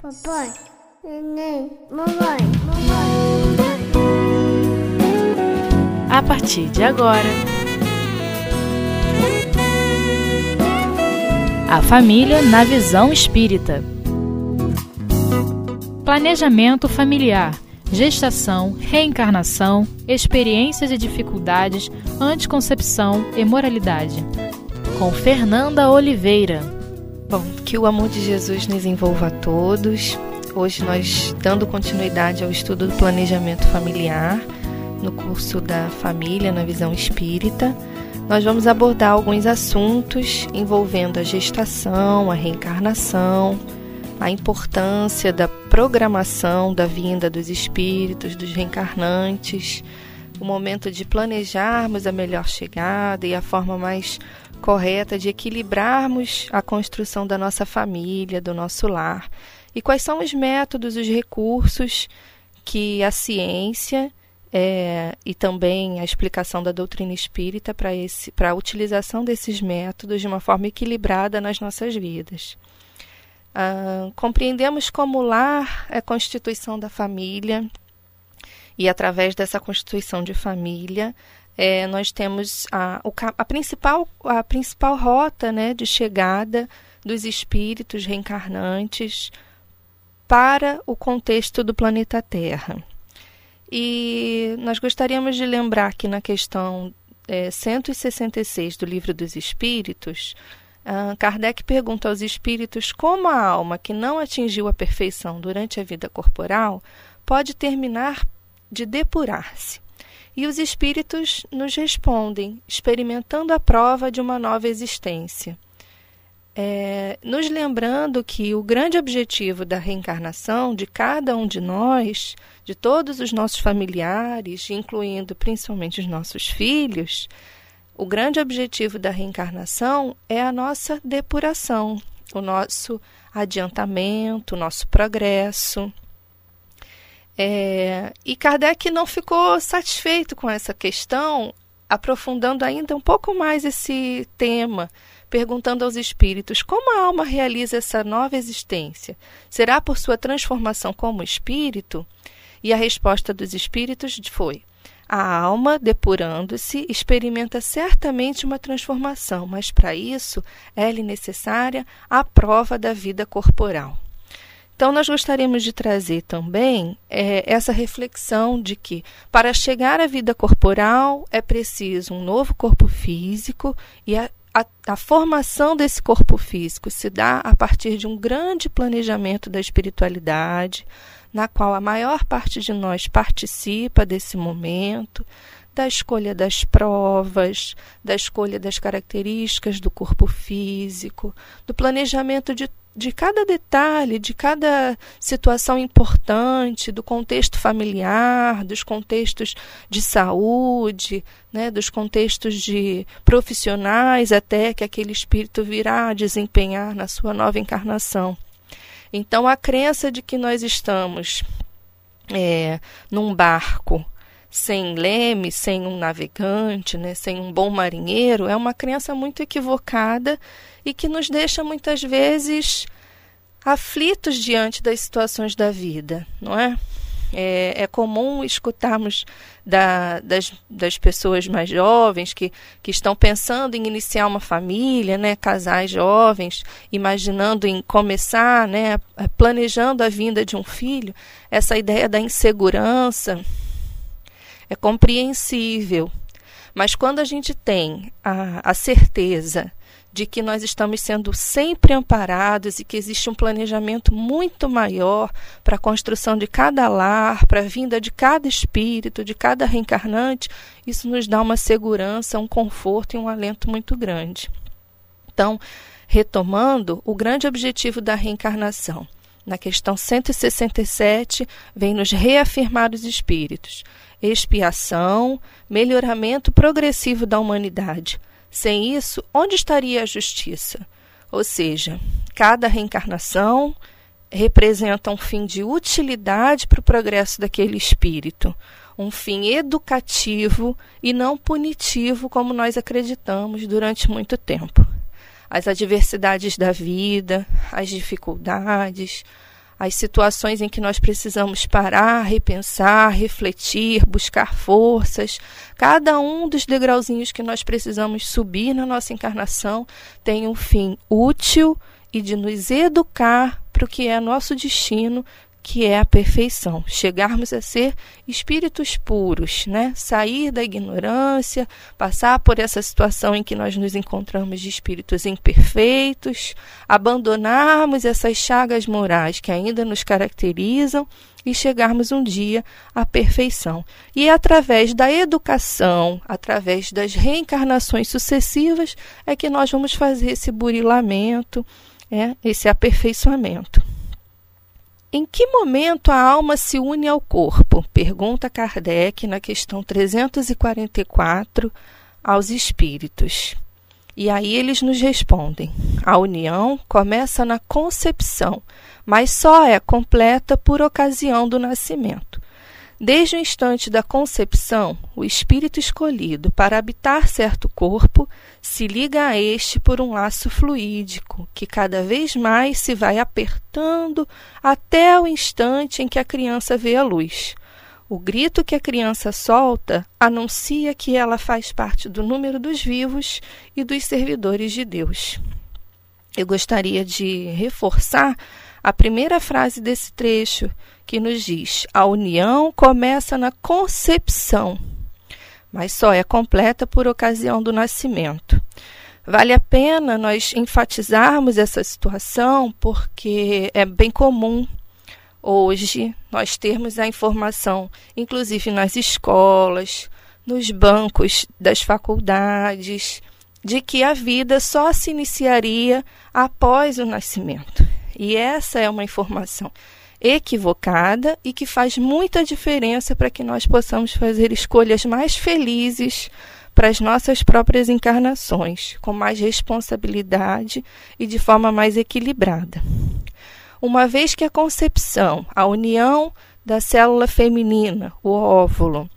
Papai, neném, mamãe, mamãe. A partir de agora, a família na visão espírita. Planejamento familiar, gestação, reencarnação, experiências e dificuldades, anticoncepção e moralidade. Com Fernanda Oliveira. Que o amor de Jesus nos envolva a todos. Hoje nós dando continuidade ao estudo do planejamento familiar no curso da família na visão espírita. Nós vamos abordar alguns assuntos envolvendo a gestação, a reencarnação, a importância da programação da vinda dos espíritos, dos reencarnantes, o momento de planejarmos a melhor chegada e a forma mais correta de equilibrarmos a construção da nossa família, do nosso lar. E quais são os métodos, os recursos que a ciência é, e também a explicação da doutrina espírita para a utilização desses métodos de uma forma equilibrada nas nossas vidas. Ah, compreendemos como o lar é a constituição da família e através dessa constituição de família é, nós temos a, a, principal, a principal rota né, de chegada dos espíritos reencarnantes para o contexto do planeta Terra. E nós gostaríamos de lembrar que na questão é, 166 do Livro dos Espíritos, uh, Kardec pergunta aos espíritos como a alma que não atingiu a perfeição durante a vida corporal pode terminar de depurar-se. E os espíritos nos respondem, experimentando a prova de uma nova existência. É, nos lembrando que o grande objetivo da reencarnação de cada um de nós, de todos os nossos familiares, incluindo principalmente os nossos filhos, o grande objetivo da reencarnação é a nossa depuração, o nosso adiantamento, o nosso progresso. É, e Kardec não ficou satisfeito com essa questão, aprofundando ainda um pouco mais esse tema, perguntando aos espíritos como a alma realiza essa nova existência. Será por sua transformação como espírito? E a resposta dos espíritos foi: a alma, depurando-se, experimenta certamente uma transformação, mas para isso é-lhe necessária a prova da vida corporal. Então, nós gostaríamos de trazer também é, essa reflexão de que, para chegar à vida corporal, é preciso um novo corpo físico e a, a, a, formação desse corpo físico se dá a partir de um grande planejamento da espiritualidade, na qual a maior parte de nós participa desse momento, da escolha das provas, da escolha das características do corpo físico, do planejamento de de cada detalhe, de cada situação importante, do contexto familiar, dos contextos de saúde, né, dos contextos de profissionais até que aquele espírito virá desempenhar na sua nova encarnação. Então, a crença de que nós estamos é, num barco sem leme, sem um navegante, né, sem um bom marinheiro, é uma crença muito equivocada e que nos deixa muitas vezes aflitos diante das situações da vida, não é? É, é comum escutarmos da, das, das pessoas mais jovens que, que estão pensando em iniciar uma família, né, casais jovens, imaginando em começar, né, planejando a vinda de um filho, essa ideia da insegurança, é compreensível. Mas quando a gente tem a, a certeza de que nós estamos sendo sempre amparados e que existe um planejamento muito maior para a construção de cada lar, para a vinda de cada espírito, de cada reencarnante, isso nos dá uma segurança, um conforto e um alento muito grande. Então, retomando, o grande objetivo da reencarnação na questão 167, vem nos reafirmar os espíritos. Expiação, melhoramento progressivo da humanidade. Sem isso, onde estaria a justiça? Ou seja, cada reencarnação representa um fim de utilidade para o progresso daquele espírito, um fim educativo e não punitivo, como nós acreditamos durante muito tempo as adversidades da vida, as dificuldades, as situações em que nós precisamos parar, repensar, refletir, buscar forças. Cada um dos degrauzinhos que nós precisamos subir na nossa encarnação tem um fim útil e de nos educar para o que é nosso destino que é a perfeição, chegarmos a ser espíritos puros, né? Sair da ignorância, passar por essa situação em que nós nos encontramos de espíritos imperfeitos, abandonarmos essas chagas morais que ainda nos caracterizam e chegarmos um dia à perfeição. E é através da educação, através das reencarnações sucessivas, é que nós vamos fazer esse burilamento, é, esse aperfeiçoamento. Em que momento a alma se une ao corpo? Pergunta Kardec na questão 344 aos espíritos. E aí eles nos respondem: a união começa na concepção, mas só é completa por ocasião do nascimento. Desde o instante da concepção, o espírito escolhido para habitar certo corpo se liga a este por um laço fluídico, que cada vez mais se vai apertando até o instante em que a criança vê a luz. O grito que a criança solta anuncia que ela faz parte do número dos vivos e dos servidores de Deus. Eu gostaria de reforçar a primeira frase desse trecho, que nos diz: a união começa na concepção, mas só é completa por ocasião do nascimento. Vale a pena nós enfatizarmos essa situação porque é bem comum hoje nós termos a informação, inclusive nas escolas, nos bancos das faculdades, de que a vida só se iniciaria após o nascimento. E essa é uma informação equivocada e que faz muita diferença para que nós possamos fazer escolhas mais felizes para as nossas próprias encarnações, com mais responsabilidade e de forma mais equilibrada. Uma vez que a concepção, a união da célula feminina, o óvulo,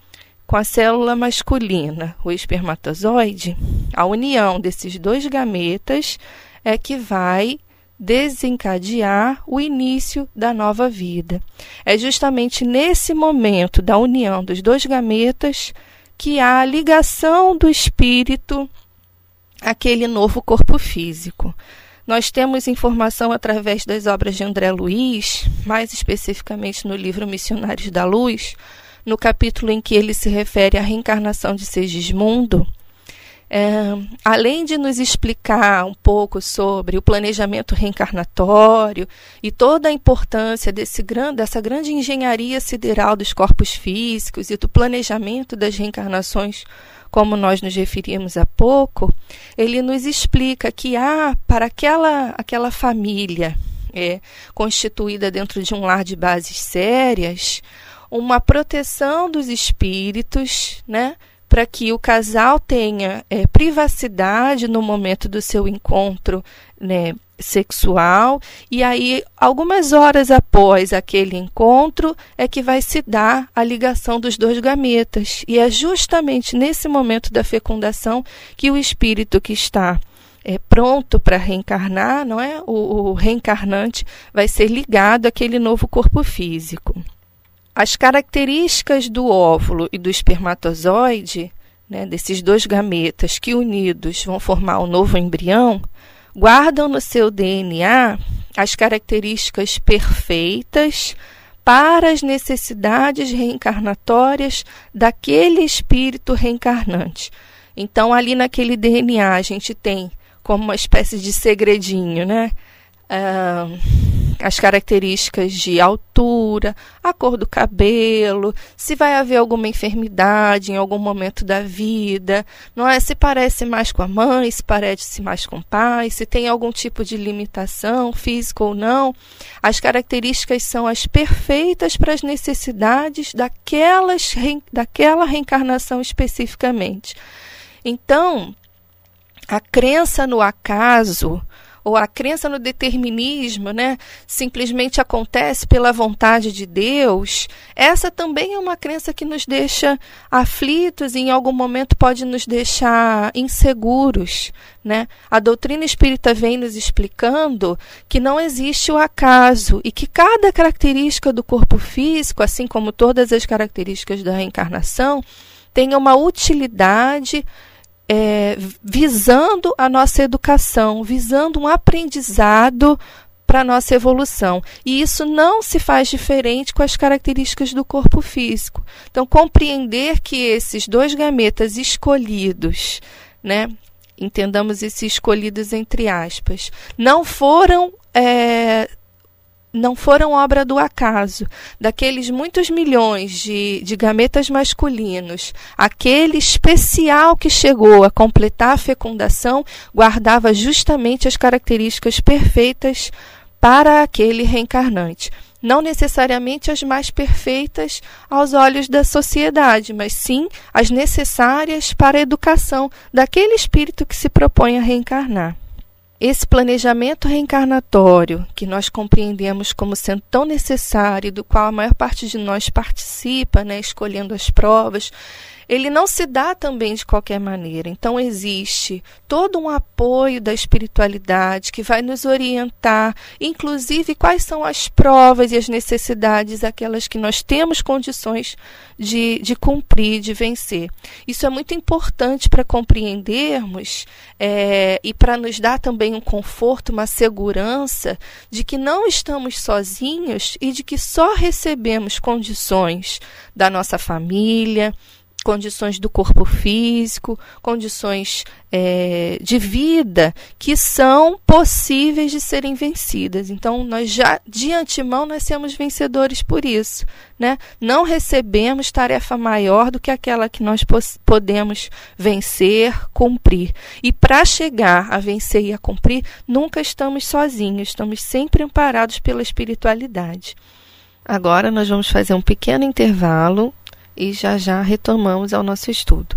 com a célula masculina, o espermatozoide, a união desses dois gametas é que vai desencadear o início da nova vida. É justamente nesse momento da união dos dois gametas que há a ligação do espírito àquele novo corpo físico. Nós temos informação através das obras de André Luiz, mais especificamente no livro Missionários da Luz, no capítulo em que ele se refere à reencarnação de Segismundo, é, além de nos explicar um pouco sobre o planejamento reencarnatório e toda a importância desse, dessa grande engenharia sideral dos corpos físicos e do planejamento das reencarnações, como nós nos referimos há pouco, ele nos explica que há para aquela, aquela família é, constituída dentro de um lar de bases sérias uma proteção dos espíritos, né? Para que o casal tenha é, privacidade no momento do seu encontro né, sexual e aí algumas horas após aquele encontro é que vai se dar a ligação dos dois gametas e é justamente nesse momento da fecundação que o espírito que está é, pronto para reencarnar, não é? O, o reencarnante vai ser ligado àquele novo corpo físico. As características do óvulo e do espermatozoide, né, desses dois gametas que unidos vão formar um novo embrião, guardam no seu DNA as características perfeitas para as necessidades reencarnatórias daquele espírito reencarnante. Então, ali naquele DNA, a gente tem como uma espécie de segredinho, né? Uh, as características de altura, a cor do cabelo, se vai haver alguma enfermidade em algum momento da vida, não é? Se parece mais com a mãe, se parece mais com o pai, se tem algum tipo de limitação física ou não. As características são as perfeitas para as necessidades daquelas, daquela reencarnação especificamente. Então, a crença no acaso ou a crença no determinismo, né, simplesmente acontece pela vontade de Deus, essa também é uma crença que nos deixa aflitos e em algum momento pode nos deixar inseguros, né? A doutrina espírita vem nos explicando que não existe o acaso e que cada característica do corpo físico, assim como todas as características da reencarnação, tem uma utilidade é, visando a nossa educação, visando um aprendizado para a nossa evolução. E isso não se faz diferente com as características do corpo físico. Então, compreender que esses dois gametas escolhidos, né, entendamos esses escolhidos entre aspas, não foram é, não foram obra do acaso. Daqueles muitos milhões de, de gametas masculinos, aquele especial que chegou a completar a fecundação guardava justamente as características perfeitas para aquele reencarnante. Não necessariamente as mais perfeitas aos olhos da sociedade, mas sim as necessárias para a educação daquele espírito que se propõe a reencarnar. Esse planejamento reencarnatório, que nós compreendemos como sendo tão necessário, do qual a maior parte de nós participa, né, escolhendo as provas, ele não se dá também de qualquer maneira. Então, existe todo um apoio da espiritualidade que vai nos orientar, inclusive quais são as provas e as necessidades, aquelas que nós temos condições de, de cumprir, de vencer. Isso é muito importante para compreendermos é, e para nos dar também um conforto, uma segurança de que não estamos sozinhos e de que só recebemos condições da nossa família, condições do corpo físico, condições é, de vida que são possíveis de serem vencidas. Então, nós já de antemão nascemos vencedores por isso, né? Não recebemos tarefa maior do que aquela que nós podemos vencer, cumprir. E para chegar a vencer e a cumprir, nunca estamos sozinhos, estamos sempre amparados pela espiritualidade. Agora nós vamos fazer um pequeno intervalo e já já retomamos ao nosso estudo.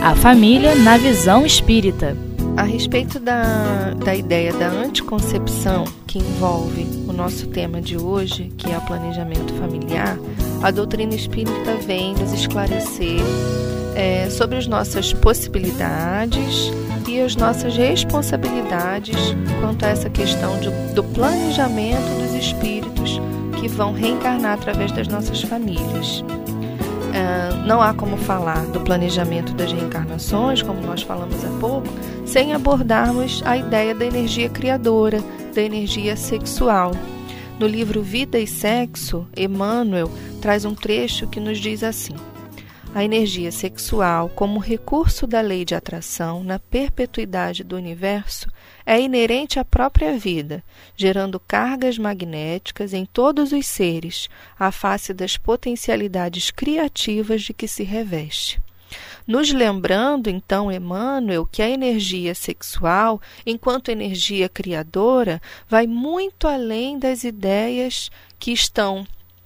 A família na visão espírita. A respeito da, da ideia da anticoncepção, que envolve o nosso tema de hoje, que é o planejamento familiar, a doutrina espírita vem nos esclarecer é, sobre as nossas possibilidades e as nossas responsabilidades quanto a essa questão de, do planejamento dos espíritos que vão reencarnar através das nossas famílias. É, não há como falar do planejamento das reencarnações, como nós falamos há pouco, sem abordarmos a ideia da energia criadora, da energia sexual. No livro Vida e Sexo, Emmanuel traz um trecho que nos diz assim: a energia sexual, como recurso da lei de atração na perpetuidade do universo, é inerente à própria vida, gerando cargas magnéticas em todos os seres, à face das potencialidades criativas de que se reveste. Nos lembrando, então, Emmanuel, que a energia sexual, enquanto energia criadora, vai muito além das ideias que estão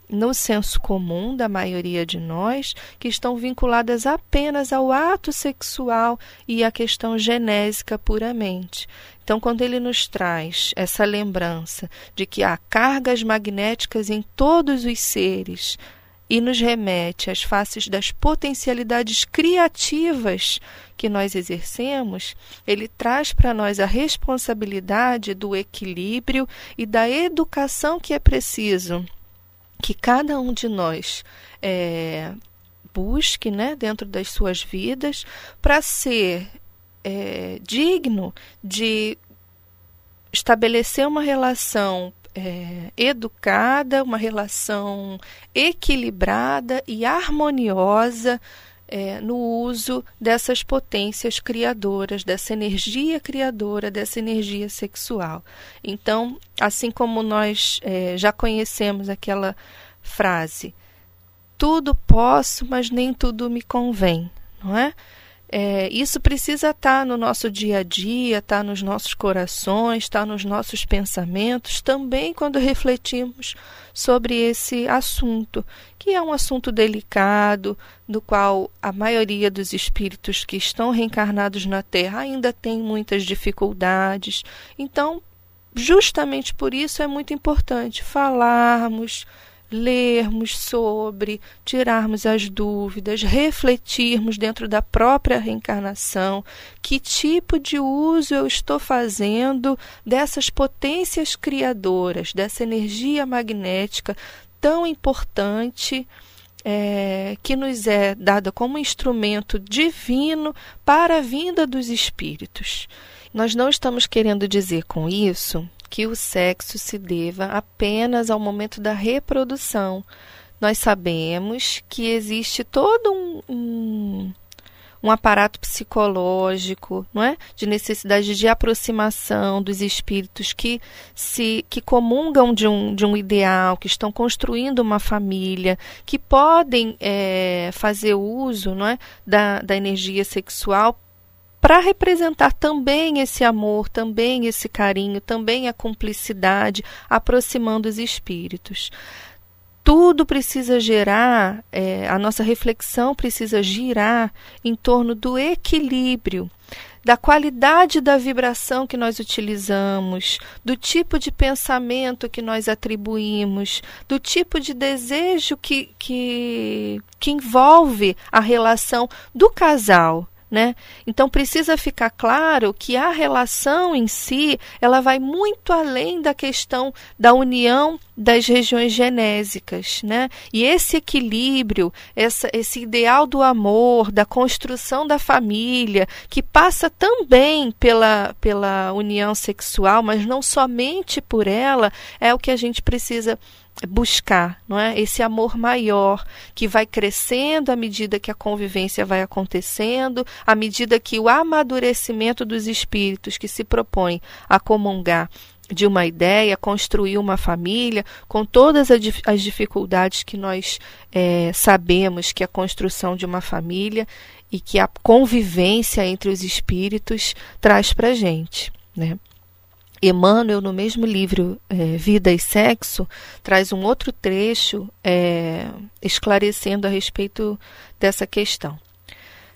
no senso comum da maioria de nós, que estão vinculadas apenas ao ato sexual e à questão genésica puramente. Então, quando ele nos traz essa lembrança de que há cargas magnéticas em todos os seres e nos remete às faces das potencialidades criativas que nós exercemos, ele traz para nós a responsabilidade do equilíbrio e da educação que é preciso que cada um de nós é, busque né, dentro das suas vidas para ser é, digno de estabelecer uma relação é, educada, uma relação equilibrada e harmoniosa é, no uso dessas potências criadoras, dessa energia criadora, dessa energia sexual. Então, assim como nós é, já conhecemos aquela frase, tudo posso, mas nem tudo me convém, não é? É, isso precisa estar no nosso dia a dia, estar nos nossos corações, estar nos nossos pensamentos, também quando refletimos sobre esse assunto, que é um assunto delicado, do qual a maioria dos espíritos que estão reencarnados na Terra ainda tem muitas dificuldades. Então, justamente por isso é muito importante falarmos lermos sobre, tirarmos as dúvidas, refletirmos dentro da própria reencarnação, que tipo de uso eu estou fazendo dessas potências criadoras, dessa energia magnética tão importante. É, que nos é dada como instrumento divino para a vinda dos espíritos. Nós não estamos querendo dizer com isso que o sexo se deva apenas ao momento da reprodução. Nós sabemos que existe todo um, um, um aparato psicológico, não é? de necessidade de aproximação dos espíritos que se que comungam de um, de um ideal, que estão construindo uma família, que podem é, fazer uso não é? da, da energia sexual para representar também esse amor, também esse carinho, também a cumplicidade, aproximando os espíritos. Tudo precisa gerar, é, a nossa reflexão precisa girar em torno do equilíbrio, da qualidade da vibração que nós utilizamos, do tipo de pensamento que nós atribuímos, do tipo de desejo que, que, que envolve a relação do casal né? Então precisa ficar claro que a relação em si ela vai muito além da questão da união das regiões genésicas, né? E esse equilíbrio, essa, esse ideal do amor, da construção da família, que passa também pela, pela união sexual, mas não somente por ela, é o que a gente precisa buscar, não é? Esse amor maior que vai crescendo à medida que a convivência vai acontecendo, à medida que o amadurecimento dos espíritos que se propõem a comungar de uma ideia, construir uma família, com todas as dificuldades que nós é, sabemos que a construção de uma família e que a convivência entre os espíritos traz para a gente, né? Emmanuel, no mesmo livro é, Vida e Sexo, traz um outro trecho é, esclarecendo a respeito dessa questão.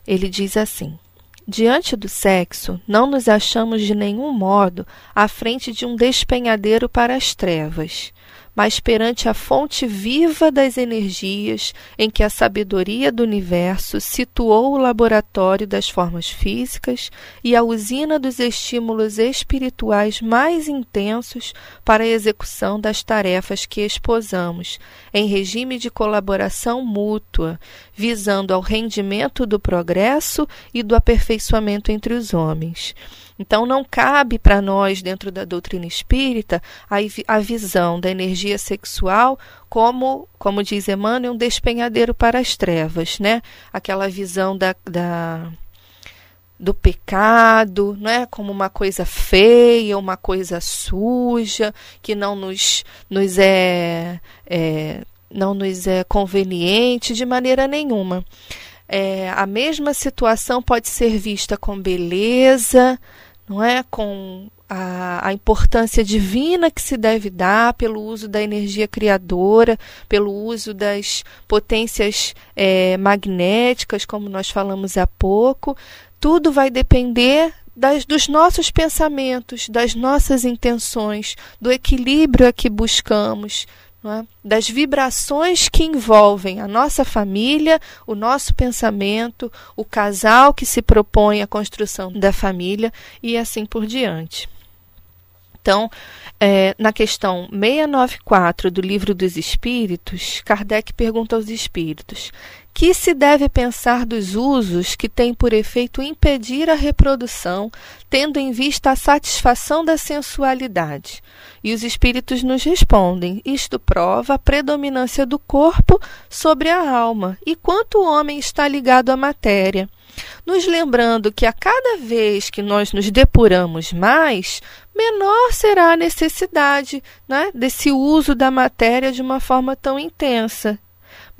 Ele diz assim: Diante do sexo, não nos achamos de nenhum modo à frente de um despenhadeiro para as trevas mas perante a fonte viva das energias em que a sabedoria do universo situou o laboratório das formas físicas e a usina dos estímulos espirituais mais intensos para a execução das tarefas que esposamos, em regime de colaboração mútua, visando ao rendimento do progresso e do aperfeiçoamento entre os homens. Então, não cabe para nós, dentro da doutrina espírita, a, a visão da energia sexual como, como diz Emmanuel, um despenhadeiro para as trevas, né? Aquela visão da, da do pecado, não é como uma coisa feia, uma coisa suja, que não nos, nos é, é não nos é conveniente de maneira nenhuma. É, a mesma situação pode ser vista com beleza, não é? Com a, a, importância divina que se deve dar pelo uso da energia criadora, pelo uso das potências é, magnéticas, como nós falamos há pouco. Tudo vai depender das, dos nossos pensamentos, das nossas intenções, do equilíbrio a que buscamos, é? das vibrações que envolvem a nossa família, o nosso pensamento, o casal que se propõe à construção da família e assim por diante. Então, é, na questão 694 do Livro dos Espíritos, Kardec pergunta aos espíritos: que se deve pensar dos usos que têm por efeito impedir a reprodução, tendo em vista a satisfação da sensualidade? E os espíritos nos respondem: isto prova a predominância do corpo sobre a alma e quanto o homem está ligado à matéria nos lembrando que a cada vez que nós nos depuramos mais, menor será a necessidade né, desse uso da matéria de uma forma tão intensa.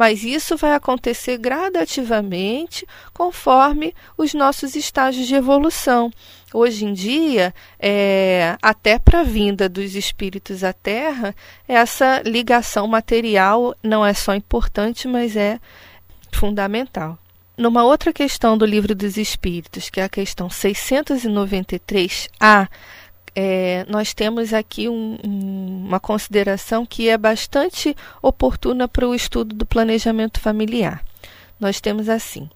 Mas isso vai acontecer gradativamente conforme os nossos estágios de evolução. Hoje em dia, é, até para a vinda dos espíritos à Terra, essa ligação material não é só importante, mas é fundamental. Numa outra questão do Livro dos Espíritos, que é a questão 693A, é, nós temos aqui um, um, uma consideração que é bastante oportuna para o estudo do planejamento familiar. Nós temos assim: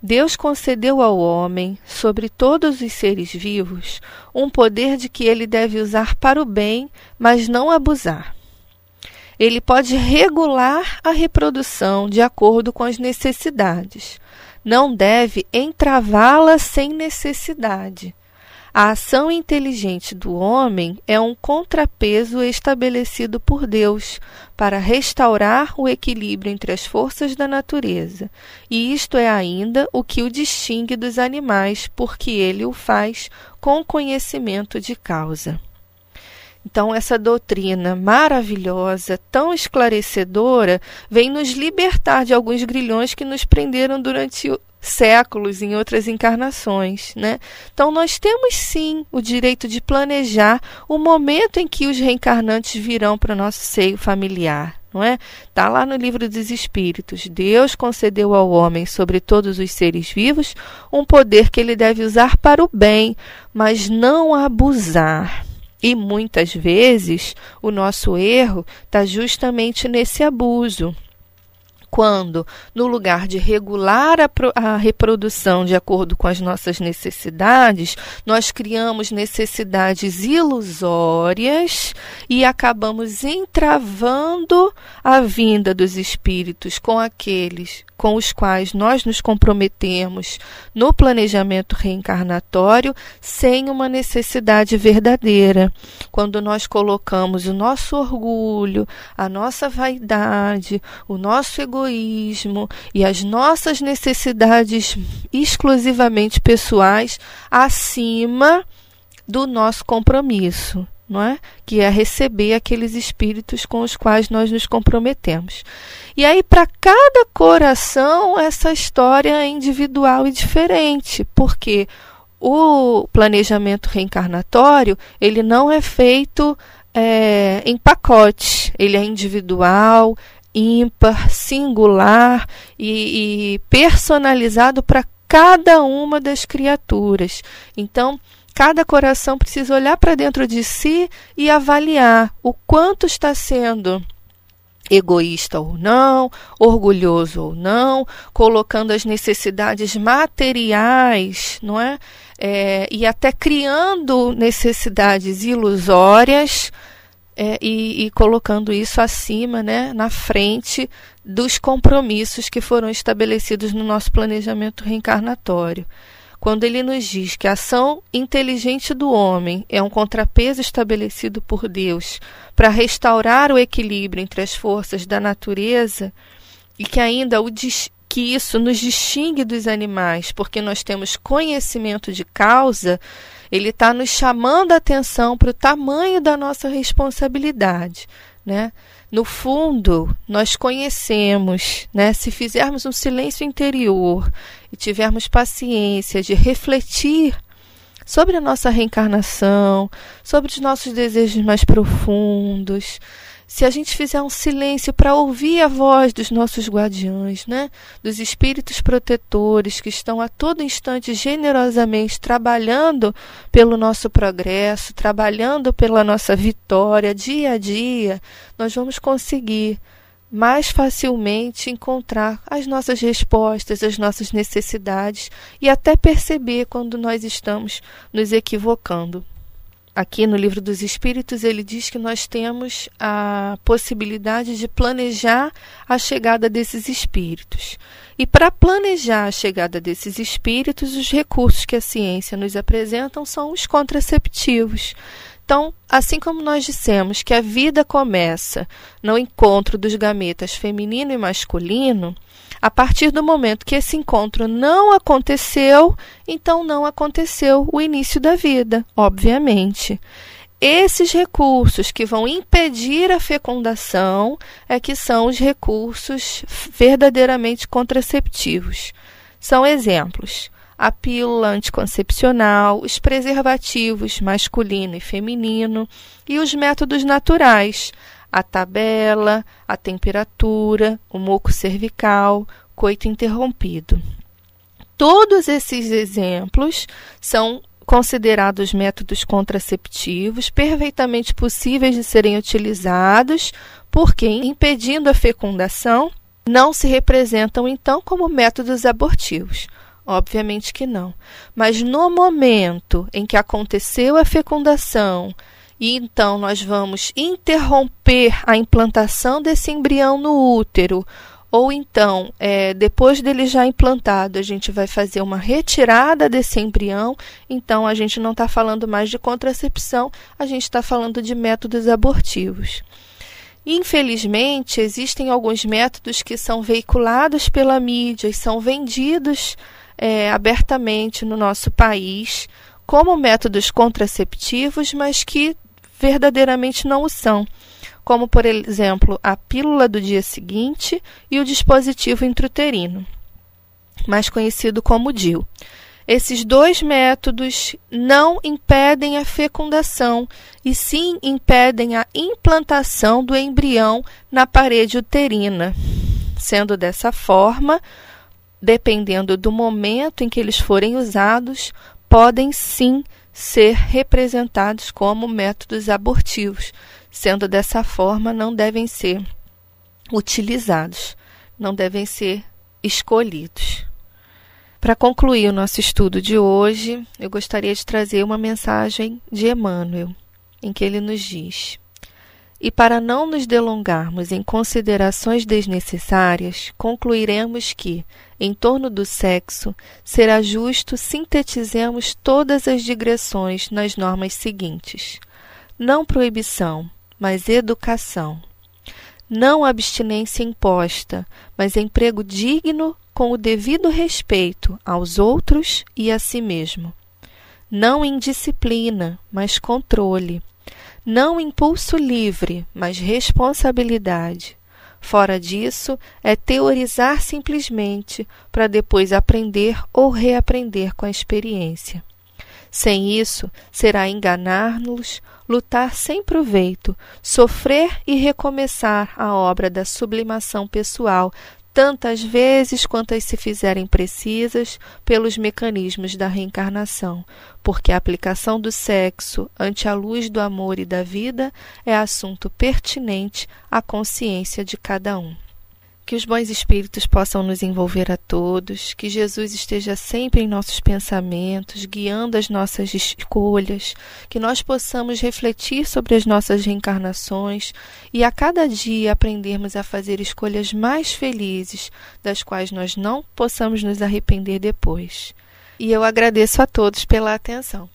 Deus concedeu ao homem, sobre todos os seres vivos, um poder de que ele deve usar para o bem, mas não abusar. Ele pode regular a reprodução de acordo com as necessidades. Não deve entravá-la sem necessidade a ação inteligente do homem é um contrapeso estabelecido por Deus para restaurar o equilíbrio entre as forças da natureza, e isto é ainda o que o distingue dos animais, porque ele o faz com conhecimento de causa. Então, essa doutrina maravilhosa, tão esclarecedora, vem nos libertar de alguns grilhões que nos prenderam durante séculos em outras encarnações, né? Então nós temos sim o direito de planejar o momento em que os reencarnantes virão para o nosso seio familiar, não é? Tá lá no livro dos espíritos. Deus concedeu ao homem sobre todos os seres vivos um poder que ele deve usar para o bem, mas não abusar. E muitas vezes o nosso erro está justamente nesse abuso quando, no lugar de regular a, a, reprodução de acordo com as nossas necessidades, nós criamos necessidades ilusórias e acabamos entravando a vinda dos espíritos com aqueles com os quais nós nos comprometemos no planejamento reencarnatório sem uma necessidade verdadeira. Quando nós colocamos o nosso orgulho, a nossa vaidade, o nosso egoísmo e as nossas necessidades exclusivamente pessoais acima do nosso compromisso não é? Que é receber aqueles espíritos com os quais nós nos comprometemos. E aí para cada coração essa história é individual e diferente, porque o planejamento reencarnatório ele não é feito é, em pacote, ele é individual, ímpar, singular e, e personalizado para cada uma das criaturas. Então Cada coração precisa olhar para dentro de si e avaliar o quanto está sendo egoísta ou não, orgulhoso ou não, colocando as necessidades materiais, não é? é e até criando necessidades ilusórias é, e, e, colocando isso acima, né, na frente dos compromissos que foram estabelecidos no nosso planejamento reencarnatório. Quando ele nos diz que a ação inteligente do homem é um contrapeso estabelecido por Deus para restaurar o equilíbrio entre as forças da natureza e que ainda o que isso nos distingue dos animais, porque nós temos conhecimento de causa, ele está nos chamando a atenção para o tamanho da nossa responsabilidade. Né? No fundo, nós conhecemos, né? se fizermos um silêncio interior e tivermos paciência de refletir sobre a nossa reencarnação, sobre os nossos desejos mais profundos, se a gente fizer um silêncio para ouvir a voz dos nossos guardiões, né? dos espíritos protetores que estão a todo instante generosamente trabalhando pelo nosso progresso, trabalhando pela nossa vitória dia a dia, nós vamos conseguir mais facilmente encontrar as nossas respostas, as nossas necessidades e até perceber quando nós estamos nos equivocando aqui no livro dos Espíritos, ele diz que nós temos a possibilidade de planejar a chegada desses espíritos. E para planejar a chegada desses espíritos, os recursos que a ciência nos apresenta são os contraceptivos. Então, assim como nós dissemos que a vida começa no encontro dos gametas feminino e masculino, a partir do momento que esse encontro não aconteceu, então não aconteceu o início da vida, obviamente. esses recursos que vão impedir a fecundação é que são os recursos verdadeiramente contraceptivos. São exemplos: a pílula anticoncepcional, os preservativos masculino e feminino e os métodos naturais, a tabela, a temperatura, o moco cervical, coito interrompido. Todos esses exemplos são considerados métodos contraceptivos perfeitamente possíveis de serem utilizados, porque, impedindo a fecundação, não se representam então como métodos abortivos. Obviamente que não. Mas no momento em que aconteceu a fecundação, e então nós vamos interromper a implantação desse embrião no útero, ou então, é, depois dele já implantado, a gente vai fazer uma retirada desse embrião, então a gente não está falando mais de contracepção, a gente está falando de métodos abortivos. Infelizmente, existem alguns métodos que são veiculados pela mídia e são vendidos é, abertamente no nosso país como métodos contraceptivos, mas que verdadeiramente não o são como por exemplo a pílula do dia seguinte e o dispositivo intrauterino, mais conhecido como DIU. Esses dois métodos não impedem a fecundação, e sim impedem a implantação do embrião na parede uterina. Sendo dessa forma, dependendo do momento em que eles forem usados, podem sim ser representados como métodos abortivos, Sendo dessa forma, não devem ser utilizados, não devem ser escolhidos. Para concluir o nosso estudo de hoje, eu gostaria de trazer uma mensagem de Emmanuel, em que ele nos diz: E para não nos delongarmos em considerações desnecessárias, concluiremos que, em torno do sexo, será justo sintetizemos todas as digressões nas normas seguintes: não proibição, mas educação. Não abstinência imposta, mas emprego digno com o devido respeito aos outros e a si mesmo. Não indisciplina, mas controle. Não impulso livre, mas responsabilidade. Fora disso, é teorizar simplesmente para depois aprender ou reaprender com a experiência. Sem isso, será enganar-nos, lutar sem proveito, sofrer e recomeçar a obra da sublimação pessoal, tantas vezes quantas se fizerem precisas pelos mecanismos da reencarnação, porque a aplicação do sexo ante a luz do amor e da vida é assunto pertinente à consciência de cada um. Que os bons espíritos possam nos envolver a todos, que Jesus esteja sempre em nossos pensamentos, guiando as nossas escolhas, que nós possamos refletir sobre as nossas reencarnações e a cada dia aprendermos a fazer escolhas mais felizes, das quais nós não possamos nos arrepender depois. E eu agradeço a todos pela atenção.